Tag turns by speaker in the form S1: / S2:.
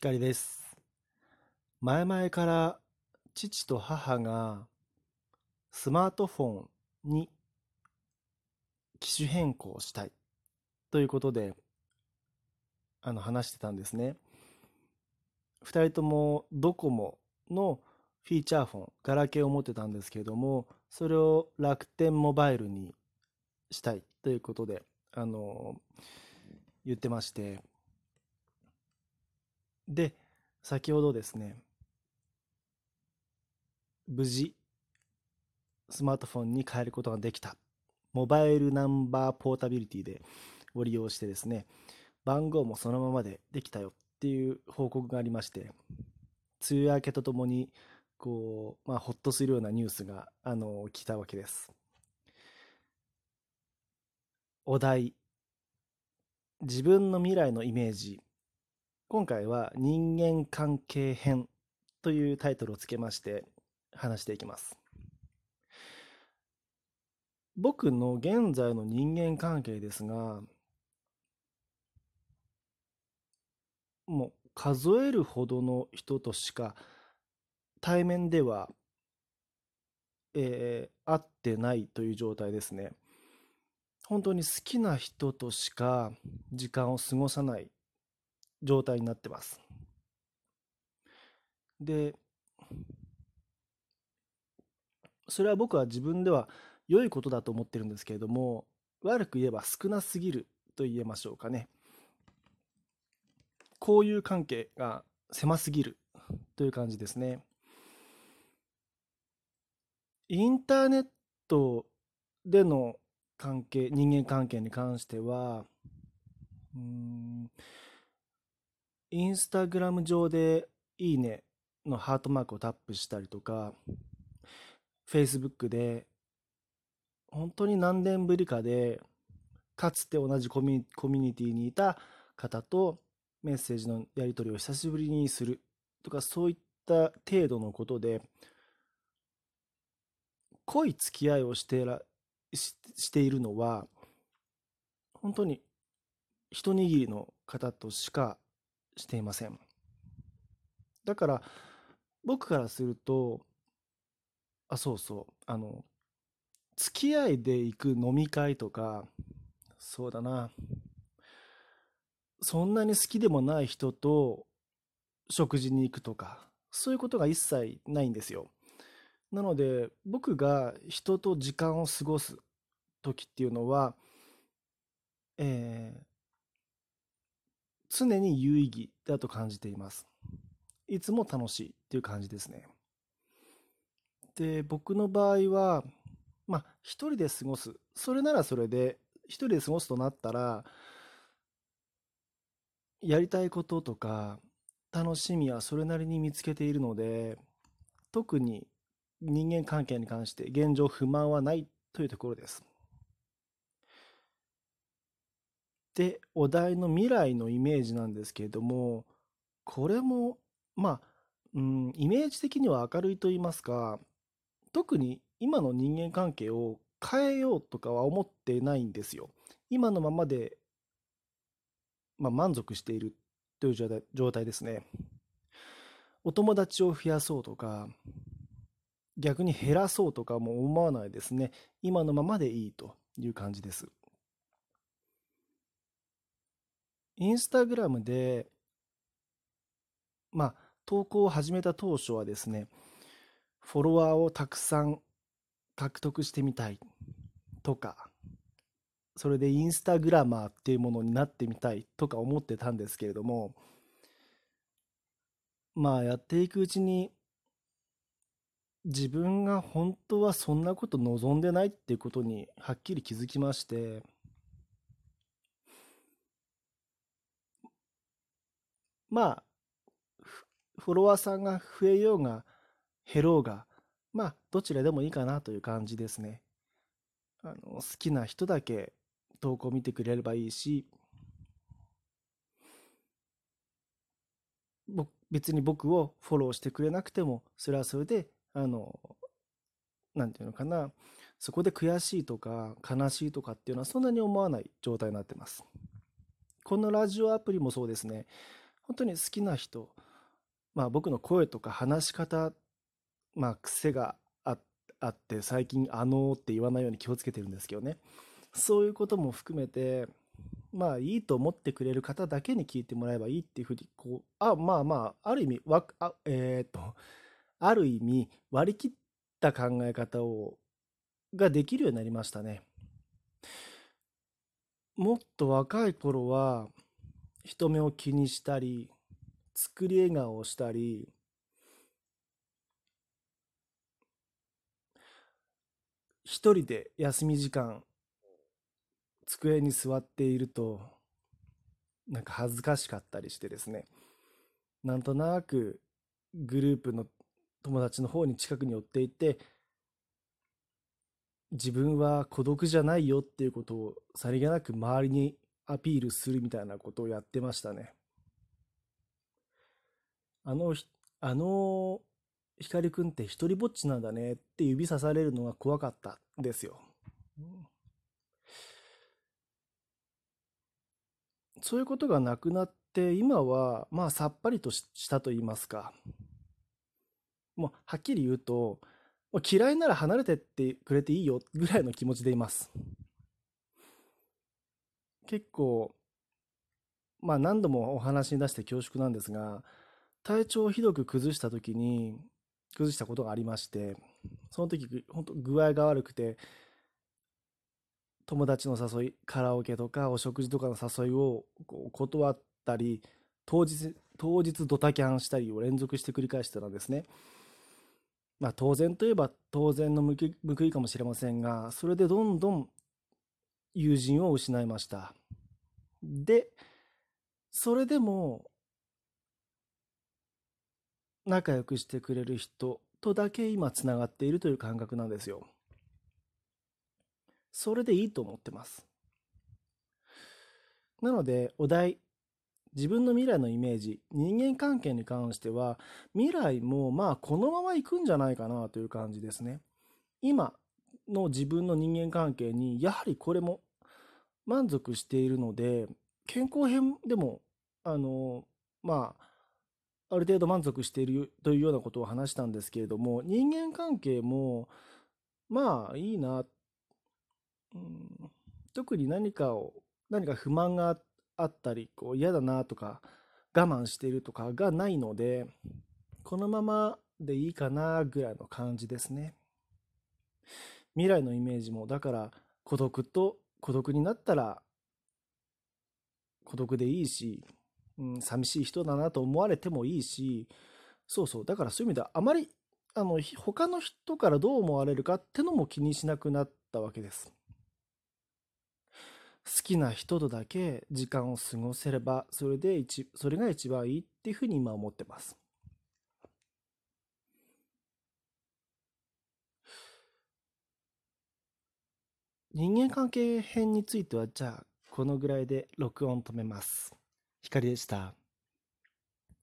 S1: 光です。前々から父と母がスマートフォンに機種変更したいということであの話してたんですね。2人ともドコモのフィーチャーフォン、ガラケーを持ってたんですけれども、それを楽天モバイルにしたいということで、あの、言ってまして、で、先ほどですね、無事、スマートフォンに変えることができた。モバイルナンバーポータビリティでご利用してですね、番号もそのままでできたよっていう報告がありまして、梅雨明けとともに、こう、まあ、ほっとするようなニュースが、あの、来たわけです。お題、自分の未来のイメージ今回は人間関係編というタイトルをつけまして話していきます。僕の現在の人間関係ですが、もう数えるほどの人としか対面では、えー、会ってないという状態ですね。本当に好きな人としか時間を過ごさない状態になってます。で、それは僕は自分では良いことだと思ってるんですけれども、悪く言えば少なすぎると言えましょうかね。交友関係が狭すぎるという感じですね。インターネットでの関係、人間関係に関しては、うん、インスタグラム上でいいねのハートマークをタップしたりとか、Facebook で本当に何年ぶりかで、かつて同じコミュニティにいた方とメッセージのやり取りを久しぶりにするとか、そういった程度のことで、濃い付き合いをしてらししているのは、本当に一握りの方としかしていません。だから、僕からすると、あ、そうそう、あの、付き合いで行く飲み会とか、そうだな、そんなに好きでもない人と食事に行くとか、そういうことが一切ないんですよ。なので、僕が人と時間を過ごす時っていうのは、えー、常に有意義だと感じています。いつも楽しいっていう感じですね。で、僕の場合は、まあ、一人で過ごす。それならそれで、一人で過ごすとなったら、やりたいこととか、楽しみはそれなりに見つけているので、特に人間関係に関して現状不満はないというところです。で、お題の未来のイメージなんですけれども、これも、まあ、うん、イメージ的には明るいと言いますか、特に今の人間関係を変えようとかは思ってないんですよ。今のままで、まあ、満足しているという状態ですね。お友達を増やそうとか、逆に減らそうとかも思わないですね。今のままでいいという感じです。インスタグラムで、まあ、投稿を始めた当初はですね、フォロワーをたくさん獲得してみたいとか、それでインスタグラマーっていうものになってみたいとか思ってたんですけれども、まあやっていくうちに自分が本当はそんなこと望んでないっていうことにはっきり気づきまして、まあ、フォロワーさんが増えようが減ろうが、まあ、どちらでもいいかなという感じですね。あの好きな人だけ投稿見てくれればいいし、別に僕をフォローしてくれなくても、それはそれで、あの、なんていうのかな、そこで悔しいとか悲しいとかっていうのはそんなに思わない状態になってます。このラジオアプリもそうですね。本当に好きな人、まあ僕の声とか話し方、まあ癖があって最近あのーって言わないように気をつけてるんですけどね。そういうことも含めて、まあいいと思ってくれる方だけに聞いてもらえばいいっていうふうに、こう、あ、まあまあ、ある意味、わ、あ、えーっと、ある意味割り切った考え方を、ができるようになりましたね。もっと若い頃は人目を気にしたり、作り笑顔をしたり、一人で休み時間机に座っているとなんか恥ずかしかったりしてですね。なんとなくグループの友達の方に近くに寄っていって自分は孤独じゃないよっていうことをさりげなく周りにアピールするみたいなことをやってましたね。あのひ、あの光くんって一人ぼっちなんだねって指さされるのが怖かったんですよ。そういうことがなくなって今はまあさっぱりとししたと言いますかもうはっきり言うと嫌いなら離れてってくれていいよぐらいの気持ちでいます結構まあ何度もお話に出して恐縮なんですが体調をひどく崩した時に崩したことがありましてその時本当具合が悪くて友達の誘い、カラオケとかお食事とかの誘いをこう断ったり、当日、当日ドタキャンしたりを連続して繰り返してたんですね。まあ当然といえば当然の報いかもしれませんが、それでどんどん友人を失いました。で、それでも仲良くしてくれる人とだけ今つながっているという感覚なんですよ。それでいいと思ってます。なので、お題、自分の未来のイメージ、人間関係に関しては、未来もまあこのまま行くんじゃないかなという感じですね。今の自分の人間関係に、やはりこれも満足しているので、健康編でも、あの、まあ、ある程度満足しているというようなことを話したんですけれども、人間関係も、まあいいなうん、特に何かを、何か不満があったり、こう嫌だなとか、我慢しているとかがないので、このままでいいかなぐらいの感じですね。未来のイメージも、だから孤独と孤独になったら孤独でいいし、うん、寂しい人だなと思われてもいいし、そうそう、だからそういう意味ではあまりあの他の人からどう思われるかってのも気にしなくなったわけです。好きな人とだけ時間を過ごせれば、それで一、それが一番いいっていうふうに今思ってます。人間関係編については、じゃあ、このぐらいで録音止めます。光でした。